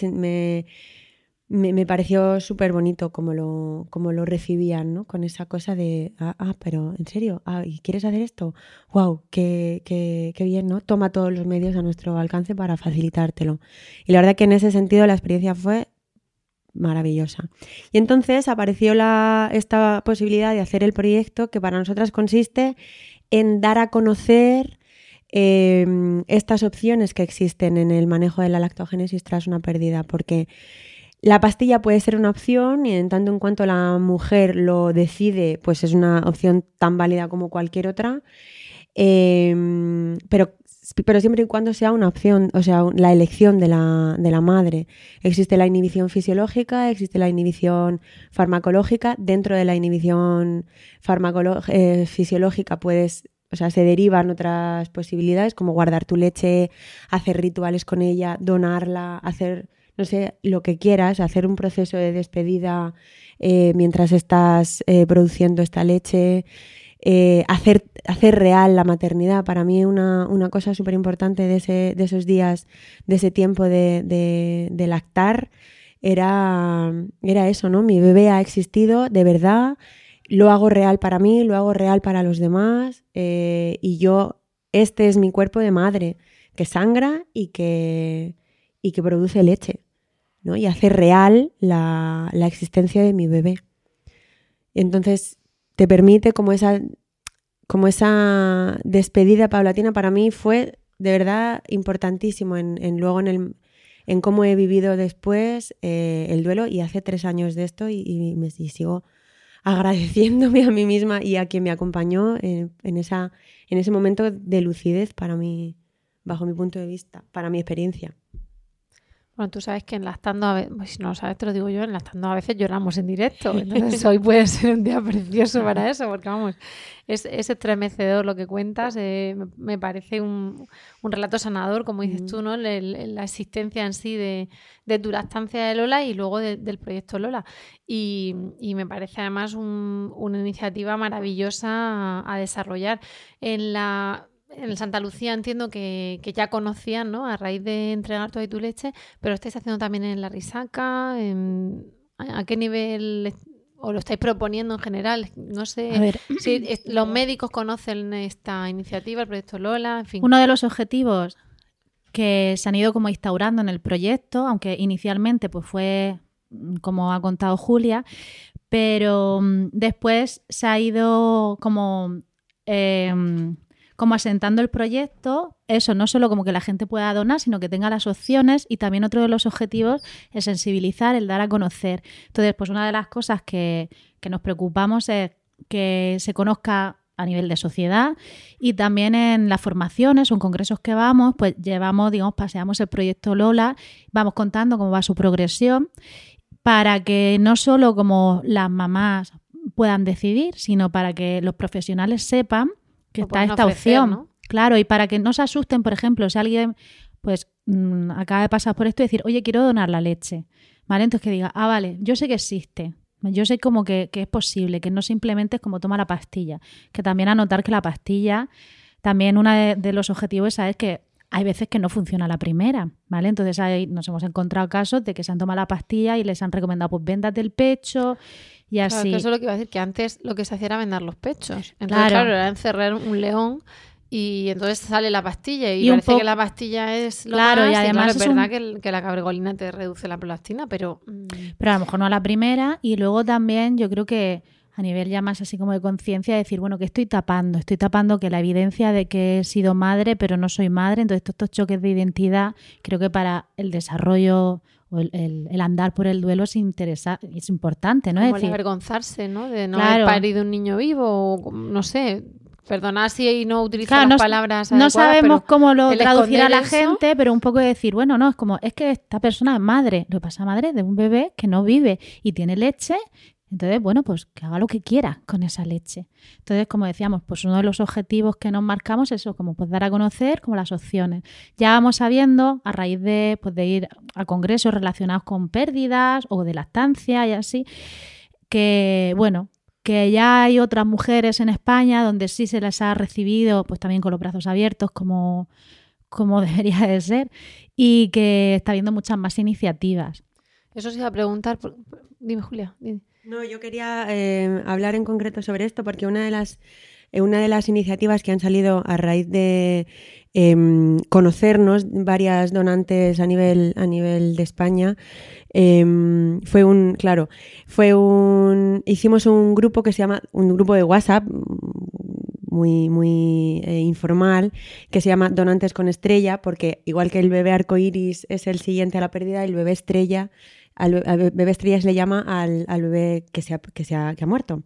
me, me pareció súper bonito como lo, como lo recibían, ¿no? Con esa cosa de, ah, ah, pero ¿en serio? Ah, ¿y quieres hacer esto? ¡Wow! Qué, qué, qué bien, ¿no? Toma todos los medios a nuestro alcance para facilitártelo. Y la verdad que en ese sentido la experiencia fue maravillosa. Y entonces apareció la, esta posibilidad de hacer el proyecto que para nosotras consiste en dar a conocer eh, estas opciones que existen en el manejo de la lactogénesis tras una pérdida, porque la pastilla puede ser una opción y en tanto en cuanto la mujer lo decide, pues es una opción tan válida como cualquier otra. Eh, pero, pero siempre y cuando sea una opción, o sea, la elección de la, de la madre. Existe la inhibición fisiológica, existe la inhibición farmacológica. Dentro de la inhibición eh, fisiológica puedes, o sea, se derivan otras posibilidades como guardar tu leche, hacer rituales con ella, donarla, hacer, no sé, lo que quieras, hacer un proceso de despedida eh, mientras estás eh, produciendo esta leche eh, hacer, hacer real la maternidad. Para mí una, una cosa súper importante de, de esos días, de ese tiempo de, de- de lactar, era, era eso, ¿no? Mi bebé ha existido de verdad, lo hago real para mí, lo hago real para los demás eh, y yo, este es mi cuerpo de madre, que sangra y que, y que produce leche, ¿no? Y hace real la, la existencia de mi bebé. Entonces, te permite como esa, como esa despedida paulatina para mí fue de verdad importantísimo en, en luego en el en cómo he vivido después eh, el duelo y hace tres años de esto y, me sigo agradeciéndome a mí misma y a quien me acompañó en, en esa en ese momento de lucidez para mí bajo mi punto de vista para mi experiencia
Bueno, tú sabes que en Lactando, a veces, si no lo sabes, te lo digo yo, en Lactando a veces lloramos en directo. Entonces hoy puede ser un día precioso para eso, porque vamos, es, es estremecedor lo que cuentas. eh, me, parece un, un relato sanador, como dices tú, ¿no? El- el- la existencia en sí de, de tu lactancia de Lola y luego de- del proyecto Lola. Y, y me parece además un- una iniciativa maravillosa a, a desarrollar. En la en Santa Lucía entiendo que, que ya conocían, ¿no? A raíz de entregar toda tu leche, pero lo estáis haciendo también en la risaca. en- ¿a, qué nivel o lo estáis proponiendo en general? No sé
A ver.
si es- los médicos conocen esta iniciativa, el proyecto Lola, en fin.
Uno de los objetivos que se han ido como instaurando en el proyecto, aunque inicialmente pues fue como ha contado Julia, pero mm, después se ha ido como, em, como asentando el proyecto, eso no solo como que la gente pueda donar, sino que tenga las opciones y también otro de los objetivos es sensibilizar, el dar a conocer. Entonces, pues una de las cosas que, que nos preocupamos es que se conozca a nivel de sociedad y también en las formaciones o en congresos que vamos, pues llevamos, digamos, paseamos el proyecto Lola, vamos contando cómo va su progresión para que no solo como las mamás puedan decidir, sino para que los profesionales sepan que está esta
ofrecer,
opción.
¿no?
Claro, y para que no se asusten, por ejemplo, si alguien pues mm, acaba de pasar por esto y decir, oye, quiero donar la leche, ¿vale? Entonces que diga, ah, vale, yo sé que existe, yo sé como que, que es posible, que no simplemente es como toma la pastilla, que también anotar que la pastilla, también uno de, de los objetivos es saber que hay veces que no funciona la primera, ¿vale? Entonces ahí nos hemos encontrado casos de que se han tomado la pastilla y les han recomendado, pues véndate el pecho y
Claro,
así.
que eso es lo que iba a decir, que antes lo que se hacía era vendar los pechos. Entonces,
Claro.
claro, era encerrar un león y entonces sale la pastilla y,
Y
parece que la pastilla es lo
Claro,
más,
y además
es
es
verdad
un-
que, el- que la cabregolina te reduce la prolactina, pero mm,
Pero a lo mejor no a la primera y luego también yo creo que a nivel ya más así como de conciencia, decir, bueno, que estoy tapando? Estoy tapando que la evidencia de que he sido madre, pero no soy madre. Entonces, todos estos choques de identidad, creo que para el desarrollo o el, el- el andar por el duelo es, interesa es importante, ¿no?
Como
Es
el
decir,
avergonzarse, ¿no? De no
Claro.
haber parido un niño vivo, o no sé. Perdonad si no utilizo
Claro,
las
no,
palabras
no sabemos
pero
cómo lo
el
traducir a la
eso-
gente, pero un poco de decir, bueno, no, es como, es que esta persona es madre. Lo pasa madre de un bebé que no vive y tiene leche. Entonces, bueno, pues que haga lo que quiera con esa leche. Entonces, como decíamos, pues uno de los objetivos que nos marcamos es eso, como pues dar a conocer como las opciones. Ya vamos sabiendo, a raíz de, pues, de ir a congresos relacionados con pérdidas o de lactancia y así, que, bueno, que ya hay otras mujeres en España donde sí se las ha recibido, pues también con los brazos abiertos, como, como debería de ser, y que está habiendo muchas más iniciativas.
Eso se iba a preguntar. Dime, Julia. dime.
No, yo quería eh, hablar en concreto sobre esto porque una de las eh, una de las iniciativas que han salido a raíz de em, conocernos varias donantes a nivel a nivel de España em, fue un claro fue un hicimos un grupo que se llama un grupo de WhatsApp muy muy eh, informal que se llama Donantes con Estrella porque igual que el bebé arcoíris es el siguiente a la pérdida el bebé estrella al, al be- bebé estrella se le llama al, al bebé que se ha, que se ha, que ha muerto.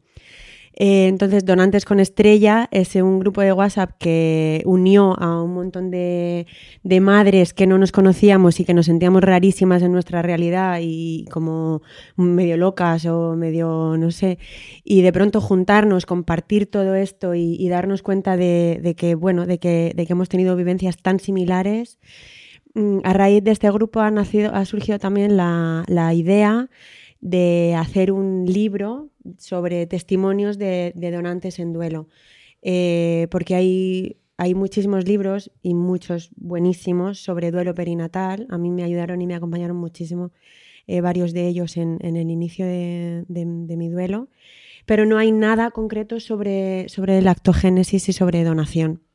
Eh, entonces, Donantes con Estrella es un grupo de WhatsApp que unió a un montón de, de madres que no nos conocíamos y que nos sentíamos rarísimas en nuestra realidad y como medio locas o medio, no sé, y de pronto juntarnos, compartir todo esto y, y darnos cuenta de, de que, bueno, de que, de que hemos tenido vivencias tan similares. Mm, A raíz de este grupo ha, nacido, ha surgido también la, idea de hacer un libro sobre testimonios de, donantes en duelo. Eh, porque hay, muchísimos libros y muchos buenísimos sobre duelo perinatal. A mí me ayudaron y me acompañaron muchísimo eh, varios de ellos en, el inicio de mi duelo. Pero no hay nada concreto sobre, sobre lactogénesis y sobre donación.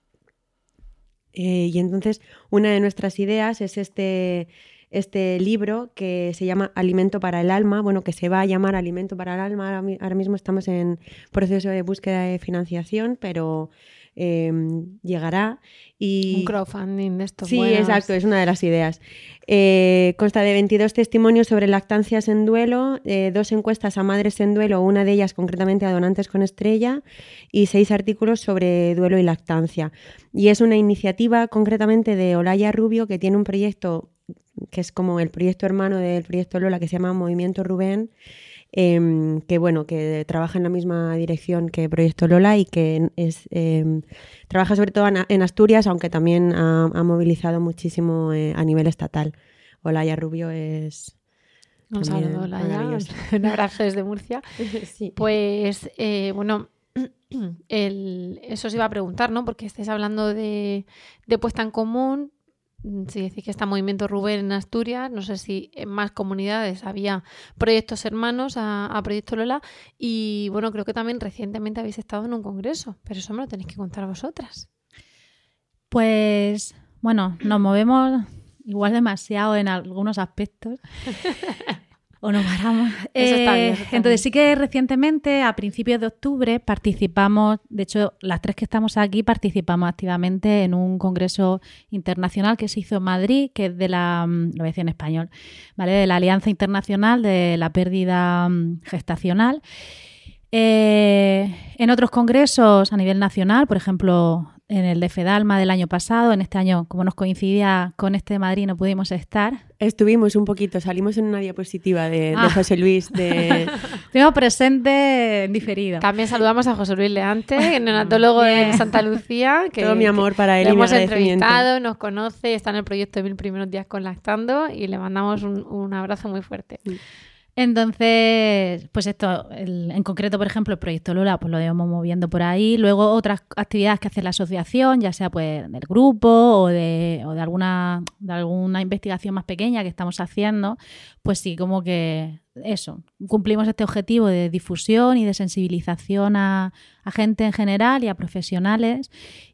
Eh, y entonces una de nuestras ideas es este, este libro que se llama Alimento para el Alma, bueno, que se va a llamar Alimento para el Alma. Ahora, mi- ahora mismo estamos en proceso de búsqueda de financiación, pero eh, llegará. Y...
Un crowdfunding de estos
Sí,
buenos.
exacto, es una de las ideas. Eh, consta de 22 testimonios sobre lactancias en duelo, eh, dos encuestas a madres en duelo, una de ellas concretamente a donantes con estrella, y seis artículos sobre duelo y lactancia. Y es una iniciativa concretamente de Olaya Rubio, que tiene un proyecto que es como el proyecto hermano del proyecto Lola, que se llama Movimiento Rubén, em, que bueno, que trabaja en la misma dirección que Proyecto Lola y que es em, trabaja sobre todo en, Asturias, aunque también ha, ha movilizado muchísimo eh, a nivel estatal. Olaya Rubio es
Un saludo,
maravillosa.
Un abrazo desde Murcia.
Sí.
Pues, eh, bueno, el- eso os iba a preguntar, ¿no? Porque estáis hablando de, de puesta en común. Mm, Si decís que está Movimiento Rubén en Asturias, no sé si en más comunidades había proyectos hermanos a, a Proyecto Lola. Y bueno, creo que también recientemente habéis estado en un congreso, pero eso me lo tenéis que contar vosotras.
Pues bueno, nos movemos igual demasiado en algunos aspectos. o nos paramos.
Eso está bien,
Eh,
eso está
entonces
bien.
sí que recientemente, a principios de octubre, participamos, de hecho las tres que estamos aquí participamos activamente en un congreso internacional que se hizo en Madrid, que es de la, mm, lo voy a decir en español, ¿vale? De la Alianza Internacional de la Pérdida mm, Gestacional. Eh, en otros congresos a nivel nacional, por ejemplo, en el de Fedalma del año pasado, en este año, como nos coincidía con este de Madrid, no pudimos estar.
Estuvimos un poquito, salimos en una diapositiva de, de
Ah.
José Luis de...
Estuvimos presentes en diferido.
También saludamos a José Luis Leante, el neonatólogo de. Santa Lucía. Que,
Todo mi amor para él
le
y
hemos entrevistado, nos conoce, está en el proyecto de Mil Primeros Días con Lactando y le mandamos un, un abrazo muy fuerte.
Entonces, pues esto, el- en concreto, por ejemplo, el proyecto Lola, pues lo llevamos moviendo por ahí. Luego otras actividades que hace la asociación, ya sea pues del grupo o de, alguna, de alguna investigación más pequeña que estamos haciendo, pues sí, como que eso, cumplimos este objetivo de difusión y de sensibilización a, a gente en general y a profesionales.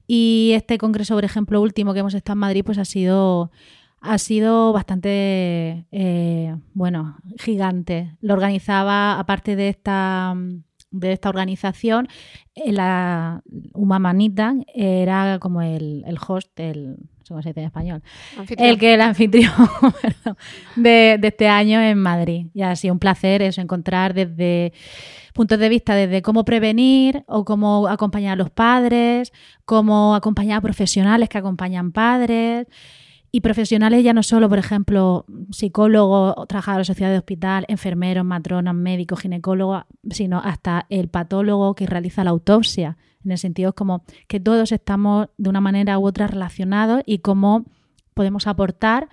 Y este congreso, por ejemplo, último que hemos estado en Madrid, pues ha sido ha sido bastante, eh, bueno, gigante. Lo organizaba, aparte de esta, de esta organización, eh, la Humamanita era como el, el host, el, ¿cómo se dice en español?
Anfitrión.
El que el anfitrión de, de este año en Madrid. Y ha sido un placer eso, encontrar desde puntos de vista desde cómo prevenir o cómo acompañar a los padres, cómo acompañar a profesionales que acompañan padres. Y profesionales ya no solo, por ejemplo, psicólogos, trabajadores de sociedad de hospital, enfermeros, matronas, médicos, ginecólogos, sino hasta el patólogo que realiza la autopsia. En el sentido como que todos estamos de una manera u otra relacionados y cómo podemos aportar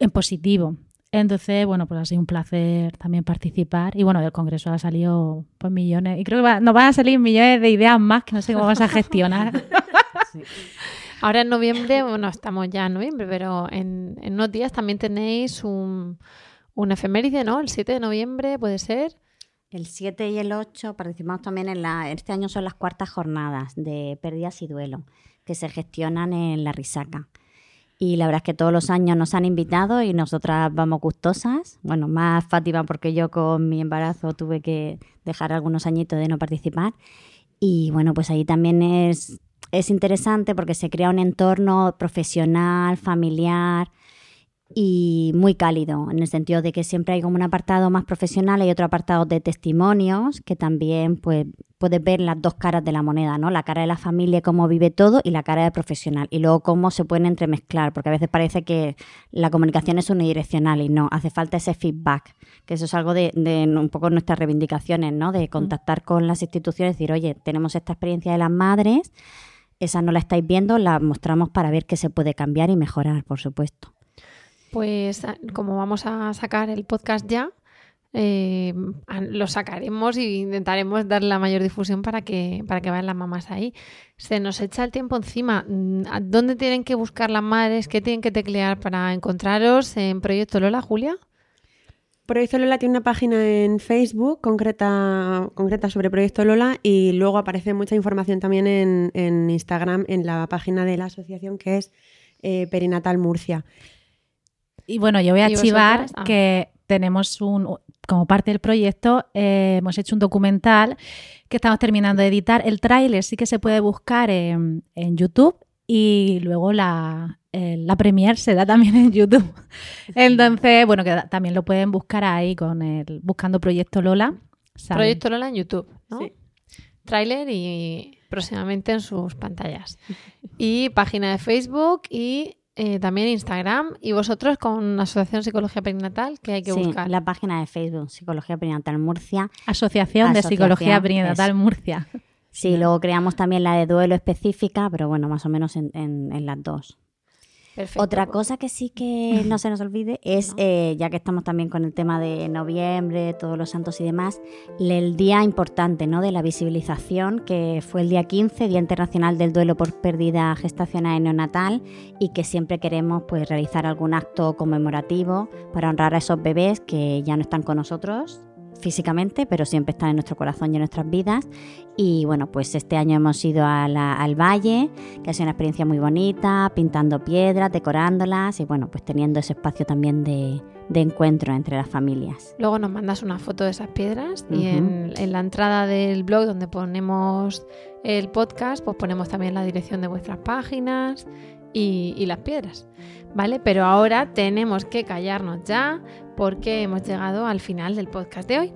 en positivo. Entonces, bueno, pues ha sido un placer también participar. Y bueno, del Congreso ha salido pues millones. Y creo que va- nos van a salir millones de ideas más que no sé cómo vas a gestionar.
Ahora en noviembre, bueno, estamos ya en noviembre, pero en, unos días también tenéis un, un efeméride, ¿no? El 7 de noviembre, ¿puede ser?
El 7 y el 8 participamos también en la. Este año son las cuartas jornadas de pérdidas y duelo que se gestionan en la Risaca. Y la verdad es que todos los años nos han invitado y nosotras vamos gustosas. Bueno, más Fátima porque yo con mi embarazo tuve que dejar algunos añitos de no participar. Y bueno, pues ahí también es, es interesante porque se crea un entorno profesional, familiar y muy cálido, en el sentido de que siempre hay como un apartado más profesional y otro apartado de testimonios, que también pues, puedes ver las dos caras de la moneda, ¿no? La cara de la familia, cómo vive todo, y la cara de profesional. Y luego cómo se pueden entremezclar, porque a veces parece que la comunicación es unidireccional y no, hace falta ese feedback, que eso es algo de, de un poco nuestras reivindicaciones, ¿no? De contactar con las instituciones, decir, oye, tenemos esta experiencia de las madres, esa no la estáis viendo, la mostramos para ver qué se puede cambiar y mejorar, por supuesto.
Pues a- como vamos a sacar el podcast ya, eh, lo sacaremos e intentaremos darle la mayor difusión para que, para que vayan las mamás ahí. Se nos echa el tiempo encima. Mm, ¿a ¿Dónde tienen que buscar las madres? ¿Qué tienen que teclear para encontraros en Proyecto Lola, Julia?
Proyecto Lola tiene una página en Facebook concreta, concreta sobre Proyecto Lola y luego aparece mucha información también en, en Instagram en la página de la asociación que es eh, Perinatal Murcia.
Y bueno, yo voy a
¿Y
archivar?
Ah.
que tenemos un, como parte del proyecto, eh, hemos hecho un documental que estamos terminando de editar. El tráiler sí que se puede buscar en, en YouTube y luego la, eh, la premier se da también en YouTube. Entonces, bueno, que también lo pueden buscar ahí con el buscando Proyecto Lola.
Proyecto Lola en YouTube, ¿no? Tráiler y próximamente en sus pantallas. Y página de Facebook y eh, también Instagram. Y vosotros con Asociación Psicología Perinatal, que hay que
Sí,
buscar.
la página de Facebook, Psicología Perinatal Murcia.
Asociación de Psicología Perinatal
eso.
Murcia.
Sí, luego creamos también la de duelo específica, pero bueno, más o menos en, en- en las dos.
Perfecto.
Otra cosa que sí que no se nos olvide es, eh, ya que estamos también con el tema de noviembre, todos los santos y demás, el día importante ¿no? de la visibilización, que fue el día 15, Día Internacional del Duelo por Pérdida Gestacional y Neonatal, y que siempre queremos pues, realizar algún acto conmemorativo para honrar a esos bebés que ya no están con nosotros físicamente, pero siempre están en nuestro corazón y en nuestras vidas. Y bueno, pues este año hemos ido a la- al valle, que ha sido una experiencia muy bonita, pintando piedras, decorándolas y bueno, pues teniendo ese espacio también de, de encuentro entre las familias.
Luego nos mandas una foto de esas piedras y
Ujú.
en, en la entrada del blog donde ponemos el podcast, pues ponemos también la dirección de vuestras páginas y, y las piedras, ¿vale? Pero ahora tenemos que callarnos ya porque hemos llegado al final del podcast de hoy.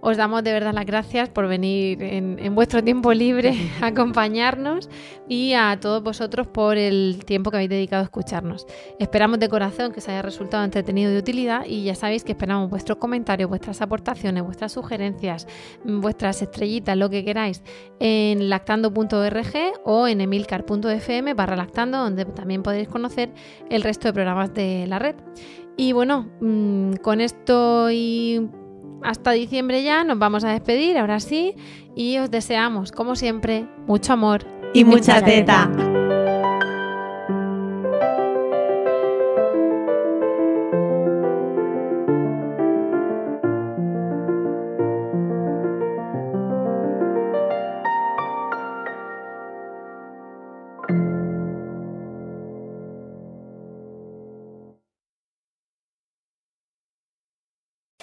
Os damos de verdad las gracias por venir en, en vuestro tiempo libre a acompañarnos y a todos vosotros por el tiempo que habéis dedicado a escucharnos. Esperamos de corazón que os haya resultado entretenido y de utilidad y ya sabéis que esperamos vuestros comentarios, vuestras aportaciones, vuestras sugerencias, vuestras estrellitas, lo que queráis en lactando.org o en emilcar.fm barra lactando donde también podéis conocer el resto de programas de la red. Y bueno, mm, con esto y hasta diciembre ya nos vamos a despedir, ahora sí, y os deseamos, como siempre, mucho amor
Y mucha teta.